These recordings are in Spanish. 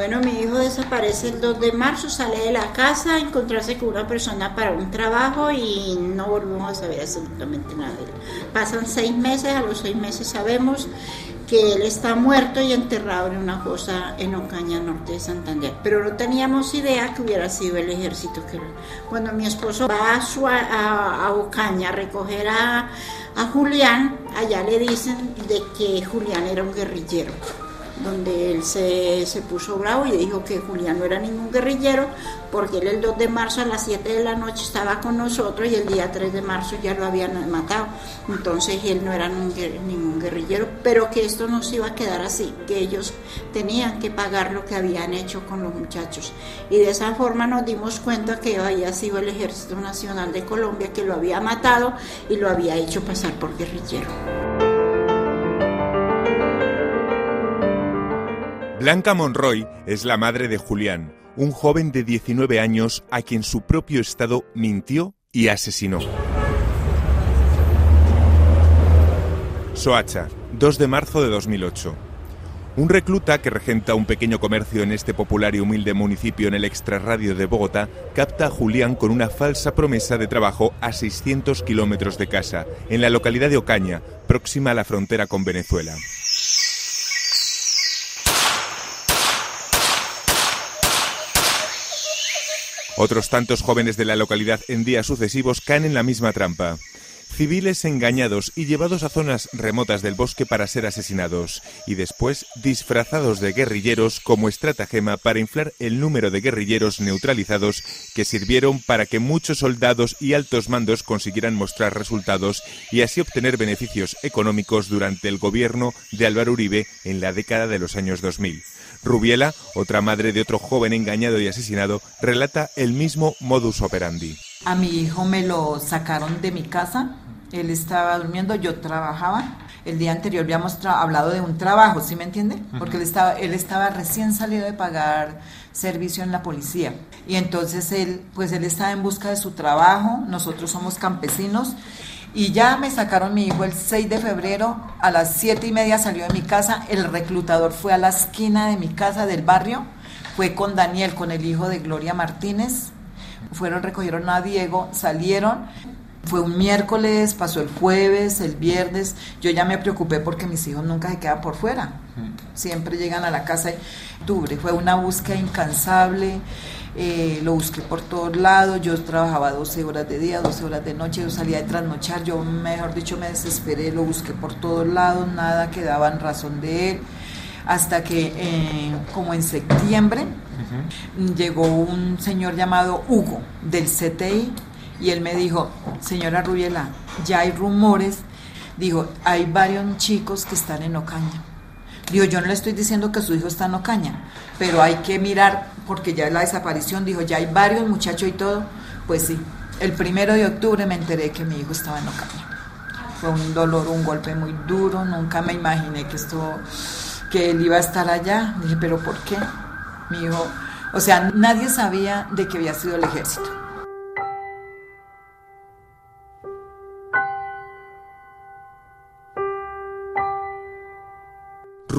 Bueno, mi hijo desaparece el 2 de marzo, sale de la casa a encontrarse con una persona para un trabajo y no volvemos a saber absolutamente nada de él. Pasan seis meses, a los seis meses sabemos que él está muerto y enterrado en una fosa en Ocaña, norte de Santander. Pero no teníamos idea que hubiera sido el ejército. que Cuando mi esposo va a, a, Ocaña a recoger a, a Julián, allá le dicen de que Julián era un guerrillero donde él se, se, puso bravo y dijo que Julián no era ningún guerrillero, porque él el 2 de marzo a las 7 de la noche estaba con nosotros y el día 3 de marzo ya lo habían matado. Entonces él no era ningún guerrillero, pero que esto no se iba a quedar así, que ellos tenían que pagar lo que habían hecho con los muchachos. Y de esa forma nos dimos cuenta que había sido el Ejército Nacional de Colombia que lo había matado y lo había hecho pasar por guerrillero. Blanca Monroy es la madre de Julián, un joven de 19 años a quien su propio Estado mintió y asesinó. Soacha, 2 de marzo de 2008. Un recluta que regenta un pequeño comercio en este popular y humilde municipio en el extrarradio de Bogotá capta a Julián con una falsa promesa de trabajo a 600 kilómetros de casa, en la localidad de Ocaña, próxima a la frontera con Venezuela. Otros tantos jóvenes de la localidad en días sucesivos caen en la misma trampa. Civiles engañados y llevados a zonas remotas del bosque para ser asesinados, y después disfrazados de guerrilleros como estratagema para inflar el número de guerrilleros neutralizados que sirvieron para que muchos soldados y altos mandos consiguieran mostrar resultados y así obtener beneficios económicos durante el gobierno de Álvaro Uribe en la década de los años 2000. Rubiela, otra madre de otro joven engañado y asesinado, relata el mismo modus operandi. A mi hijo me lo sacaron de mi casa, él estaba durmiendo, yo trabajaba. El día anterior habíamos hablado de un trabajo, ¿sí me entiende? Porque él estaba, él estaba recién salido de pagar servicio en la policía. Y entonces él, pues él estaba en busca de su trabajo, nosotros somos campesinos y ya me sacaron mi hijo el 6 de febrero, a las 7 y media salió de mi casa, el reclutador fue a la esquina de mi casa del barrio, fue con Daniel, con el hijo de Gloria Martínez, fueron, recogieron a Diego, salieron, fue un miércoles, pasó el jueves, el viernes, yo ya me preocupé porque mis hijos nunca se quedan por fuera, siempre llegan a la casa octubre, fue una búsqueda incansable. Eh, lo busqué por todos lados, yo trabajaba 12 horas de día, 12 horas de noche, yo salía de trasnochar, yo mejor dicho me desesperé, lo busqué por todos lados, nada que en razón de él, hasta que eh, como en septiembre llegó un señor llamado Hugo del CTI y él me dijo, señora Rubiela, ya hay rumores, dijo, hay varios chicos que están en Ocaña Digo, yo no le estoy diciendo que su hijo está en Ocaña, pero hay que mirar, porque ya la desaparición, dijo, ya hay varios muchachos y todo. Pues sí, el primero de octubre me enteré que mi hijo estaba en Ocaña. Fue un dolor, un golpe muy duro, nunca me imaginé que esto, que él iba a estar allá. Dije, pero ¿por qué? Mi hijo, o sea, nadie sabía de que había sido el ejército.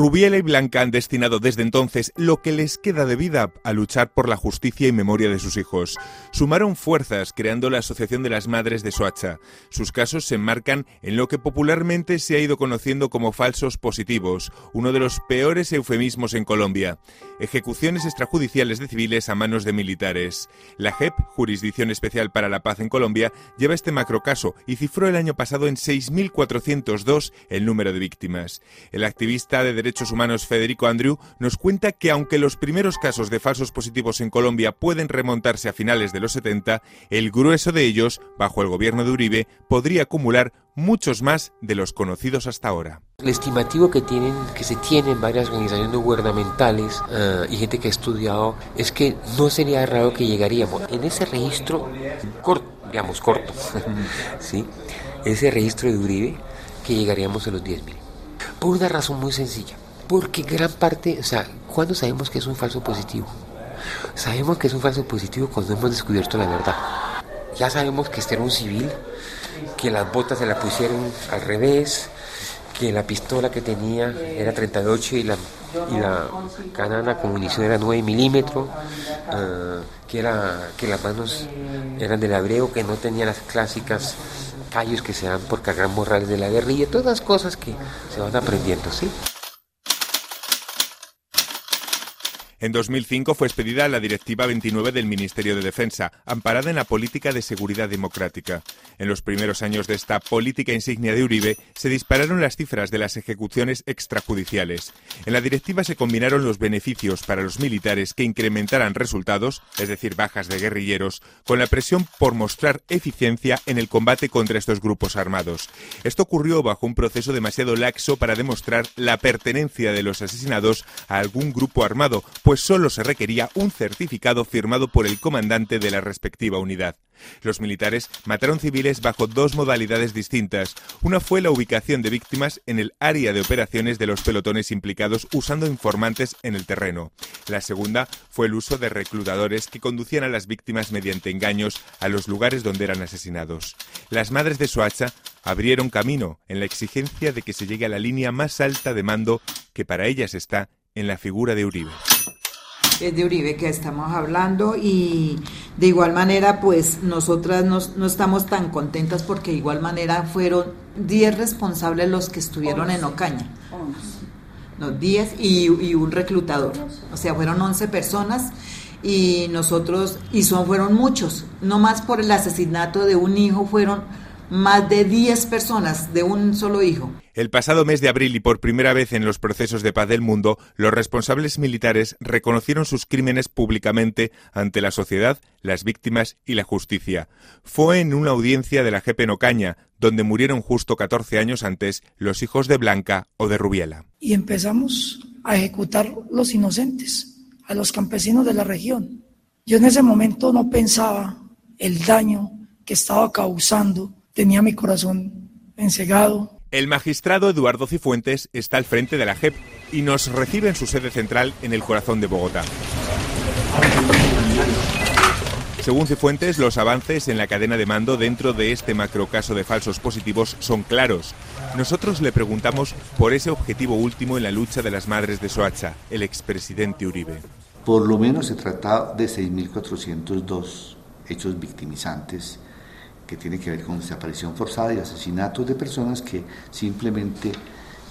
Rubiela y Blanca han destinado desde entonces lo que les queda de vida a luchar por la justicia y memoria de sus hijos. Sumaron fuerzas creando la Asociación de las Madres de Soacha. Sus casos se enmarcan en lo que popularmente se ha ido conociendo como falsos positivos, uno de los peores eufemismos en Colombia. Ejecuciones extrajudiciales de civiles a manos de militares. La JEP, Jurisdicción Especial para la Paz en Colombia, lleva este macrocaso y cifró el año pasado en 6.402 el número de víctimas. El activista de Derechos Humanos Federico Andrew nos cuenta que aunque los primeros casos de falsos positivos en Colombia pueden remontarse a finales de los 70, el grueso de ellos, bajo el gobierno de Uribe, podría acumular muchos más de los conocidos hasta ahora. El estimativo que, tienen, que se tiene en varias organizaciones gubernamentales eh, y gente que ha estudiado es que no sería raro que llegaríamos en ese registro corto, digamos corto, ¿sí? ese registro de Uribe, que llegaríamos a los 10.000. Por una razón muy sencilla. Porque gran parte, o sea, ¿cuándo sabemos que es un falso positivo? Sabemos que es un falso positivo cuando hemos descubierto la verdad. Ya sabemos que este era un civil, que las botas se la pusieron al revés, que la pistola que tenía era 38 y la, y la canana con munición era 9 milímetros, ah, que, era, que las manos eran del hebreo, que no tenía las clásicas callos que se dan por cargar morrales de la guerrilla, todas las cosas que se van aprendiendo, ¿sí? En 2005 fue expedida la Directiva 29 del Ministerio de Defensa, amparada en la política de seguridad democrática. En los primeros años de esta política insignia de Uribe se dispararon las cifras de las ejecuciones extrajudiciales. En la directiva se combinaron los beneficios para los militares que incrementaran resultados, es decir, bajas de guerrilleros, con la presión por mostrar eficiencia en el combate contra estos grupos armados. Esto ocurrió bajo un proceso demasiado laxo para demostrar la pertenencia de los asesinados a algún grupo armado, pues solo se requería un certificado firmado por el comandante de la respectiva unidad. Los militares mataron civiles bajo dos modalidades distintas. Una fue la ubicación de víctimas en el área de operaciones de los pelotones implicados usando informantes en el terreno. La segunda fue el uso de reclutadores que conducían a las víctimas mediante engaños a los lugares donde eran asesinados. Las madres de Soacha abrieron camino en la exigencia de que se llegue a la línea más alta de mando que para ellas está en la figura de Uribe es de Uribe que estamos hablando y de igual manera pues nosotras no, estamos tan contentas porque de igual manera fueron 10 responsables los que estuvieron en Ocaña. No, 10 y, y, un reclutador. O sea, fueron 11 personas y nosotros, y son, fueron muchos, no más por el asesinato de un hijo, fueron más de 10 personas de un solo hijo. El pasado mes de abril y por primera vez en los procesos de paz del mundo, los responsables militares reconocieron sus crímenes públicamente ante la sociedad, las víctimas y la justicia. Fue en una audiencia de la JEP en Ocaña, donde murieron justo 14 años antes los hijos de Blanca o de Rubiela. Y empezamos a ejecutar los inocentes, a los campesinos de la región. Yo en ese momento no pensaba el daño que estaba causando, tenía mi corazón ensegado, el magistrado Eduardo Cifuentes está al frente de la JEP y nos recibe en su sede central en el corazón de Bogotá. Según Cifuentes, los avances en la cadena de mando dentro de este macrocaso de falsos positivos son claros. Nosotros le preguntamos por ese objetivo último en la lucha de las madres de Soacha, el expresidente Uribe. Por lo menos se trata de 6.402 hechos victimizantes que tiene que ver con desaparición forzada y asesinatos de personas que simplemente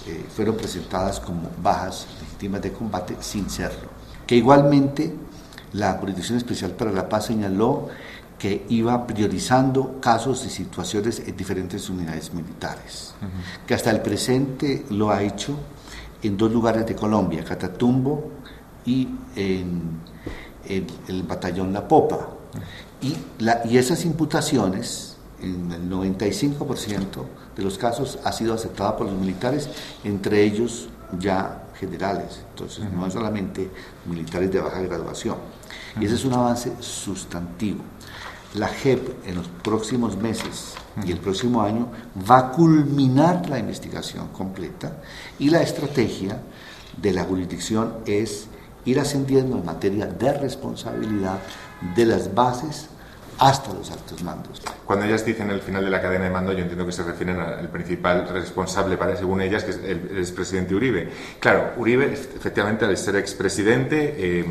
eh, fueron presentadas como bajas legítimas de combate sin serlo. Que igualmente la Jurisdicción Especial para la Paz señaló que iba priorizando casos y situaciones en diferentes unidades militares, que hasta el presente lo ha hecho en dos lugares de Colombia, Catatumbo y en, el batallón La Popa. Y, la, y esas imputaciones en el 95% de los casos ha sido aceptada por los militares, entre ellos ya generales, entonces no es solamente militares de baja graduación. Y ese es un avance sustantivo. La JEP en los próximos meses y el próximo año va a culminar la investigación completa y la estrategia de la jurisdicción es ir ascendiendo en materia de responsabilidad de las bases hasta los altos mandos. Cuando ellas dicen el final de la cadena de mando, yo entiendo que se refieren al principal responsable, para, según ellas, que es el, expresidente Uribe. Claro, Uribe, efectivamente, al ser expresidente, eh,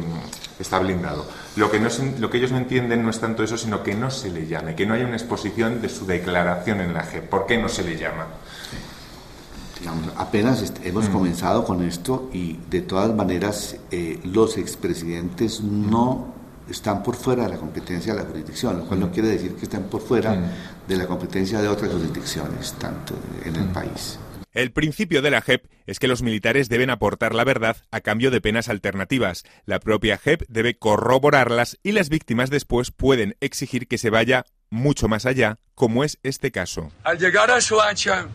está blindado. Lo que, no, lo que ellos no entienden no es tanto eso, sino que no se le llame, que no haya una exposición de su declaración en la G. ¿Por qué no se le llama? Apenas hemos mm. comenzado con esto y de todas maneras eh, los expresidentes no están por fuera de la competencia de la jurisdicción, lo cual no mm. quiere decir que estén por fuera mm. de la competencia de otras jurisdicciones, tanto en el mm. país. El principio de la JEP es que los militares deben aportar la verdad a cambio de penas alternativas. La propia JEP debe corroborarlas y las víctimas después pueden exigir que se vaya mucho más allá, como es este caso. Al llegar a Soacha,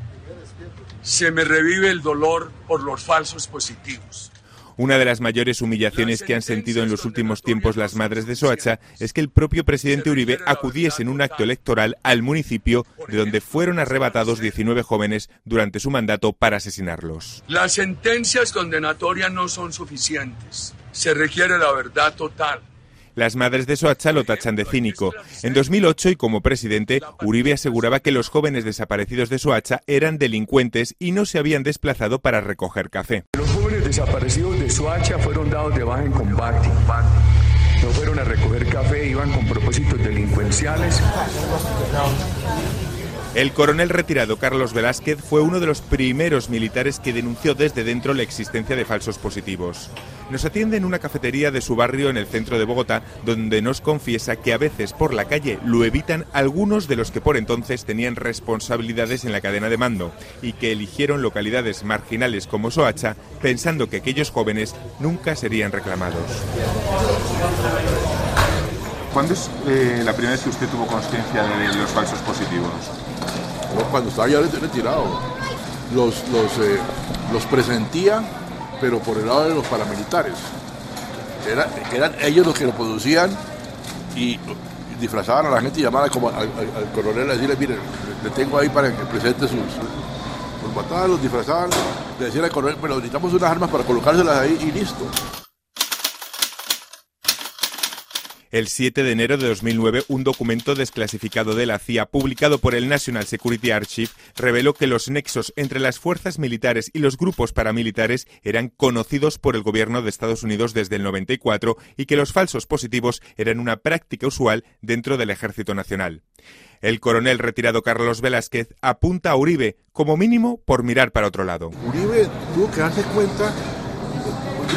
se me revive el dolor por los falsos positivos. Una de las mayores humillaciones que han sentido en los últimos tiempos las madres de Soacha es que el propio presidente Uribe acudiese en un acto electoral al municipio de donde fueron arrebatados 19 jóvenes durante su mandato para asesinarlos. Las sentencias condenatorias no son suficientes. Se requiere la verdad total. Las madres de Soacha lo tachan de cínico. En 2008 y como presidente, Uribe aseguraba que los jóvenes desaparecidos de Soacha eran delincuentes y no se habían desplazado para recoger café. Los jóvenes desaparecidos de Soacha fueron dados de baja en combate. No fueron a recoger café, iban con propósitos delincuenciales. El coronel retirado Carlos Velázquez fue uno de los primeros militares que denunció desde dentro la existencia de falsos positivos. Nos atiende en una cafetería de su barrio en el centro de Bogotá, donde nos confiesa que a veces por la calle lo evitan algunos de los que por entonces tenían responsabilidades en la cadena de mando y que eligieron localidades marginales como Soacha pensando que aquellos jóvenes nunca serían reclamados. ¿Cuándo es eh, la primera vez que usted tuvo conciencia de los falsos positivos? cuando estaba ya retirado. Los, los, eh, los presentía, pero por el lado de los paramilitares. Era, eran ellos los que lo producían y disfrazaban a la gente y llamaban como al, coronel a decirle, miren, le tengo ahí para que presente sus... Mataban, los disfrazaban, le decían al coronel, pero necesitamos unas armas para colocárselas ahí y listo. El 7 de enero de 2009, un documento desclasificado de la CIA publicado por el National Security Archive reveló que los nexos entre las fuerzas militares y los grupos paramilitares eran conocidos por el gobierno de Estados Unidos desde el 94 y que los falsos positivos eran una práctica usual dentro del Ejército Nacional. El coronel retirado Carlos Velázquez apunta a Uribe, como mínimo, por mirar para otro lado. Uribe tuvo que darse cuenta,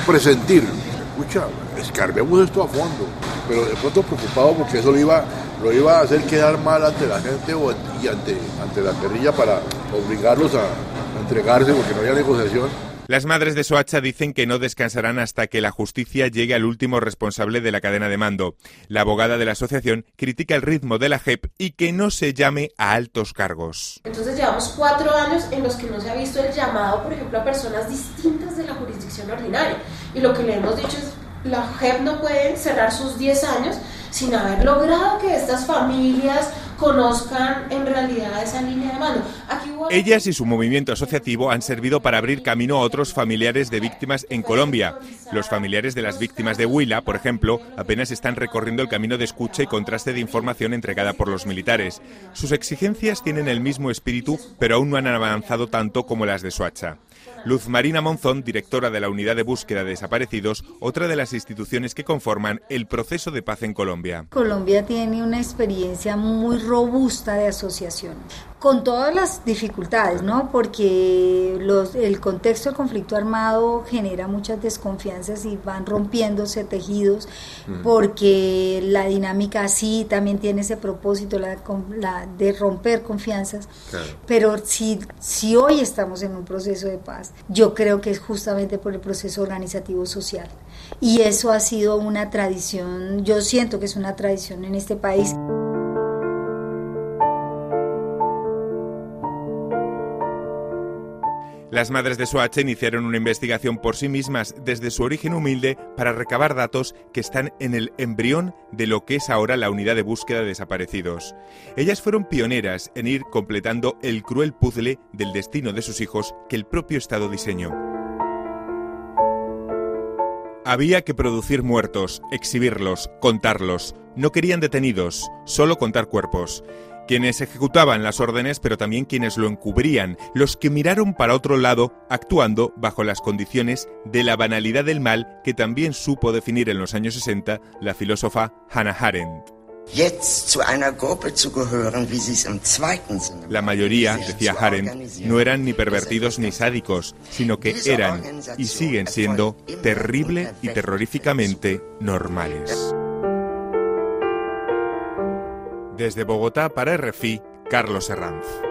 presentir, escucha, escarbemos esto a fondo pero de pronto preocupado porque eso lo iba, lo iba a hacer quedar mal ante la gente o, y ante, ante la guerrilla para obligarlos a, a entregarse porque no había negociación. Las madres de Soacha dicen que no descansarán hasta que la justicia llegue al último responsable de la cadena de mando. La abogada de la asociación critica el ritmo de la JEP y que no se llame a altos cargos. Entonces llevamos cuatro años en los que no se ha visto el llamado, por ejemplo, a personas distintas de la jurisdicción ordinaria. Y lo que le hemos dicho es la JEP no puede cerrar sus 10 años sin haber logrado que estas familias conozcan en realidad esa línea de mando. Ellas y su movimiento asociativo han servido para abrir camino a otros familiares de víctimas en Colombia. Los familiares de las víctimas de Huila, por ejemplo, apenas están recorriendo el camino de escucha y contraste de información entregada por los militares. Sus exigencias tienen el mismo espíritu, pero aún no han avanzado tanto como las de Suacha. Luz Marina Monzón, directora de la Unidad de Búsqueda de Desaparecidos, otra de las instituciones que conforman el proceso de paz en Colombia. Colombia tiene una experiencia muy robusta de asociación con todas las dificultades, ¿no? Porque los, el contexto del conflicto armado genera muchas desconfianzas y van rompiéndose tejidos, mm. porque la dinámica sí también tiene ese propósito, la, de romper confianzas. Pero si, si hoy estamos en un proceso de paz, yo creo que es justamente por el proceso organizativo social. Y eso ha sido una tradición, yo siento que es una tradición en este país. Las madres de Soacha iniciaron una investigación por sí mismas desde su origen humilde para recabar datos que están en el embrión de lo que es ahora la unidad de búsqueda de desaparecidos. Ellas fueron pioneras en ir completando el cruel puzzle del destino de sus hijos que el propio Estado diseñó. Había que producir muertos, exhibirlos, contarlos. No querían detenidos, solo contar cuerpos quienes ejecutaban las órdenes, pero también quienes lo encubrían, los que miraron para otro lado, actuando bajo las condiciones de la banalidad del mal que también supo definir en los años 60 la filósofa Hannah Arendt. La mayoría, decía Arendt, no eran ni pervertidos ni sádicos, sino que eran y siguen siendo terrible y terroríficamente normales. Desde Bogotá para RFI, Carlos Herranz.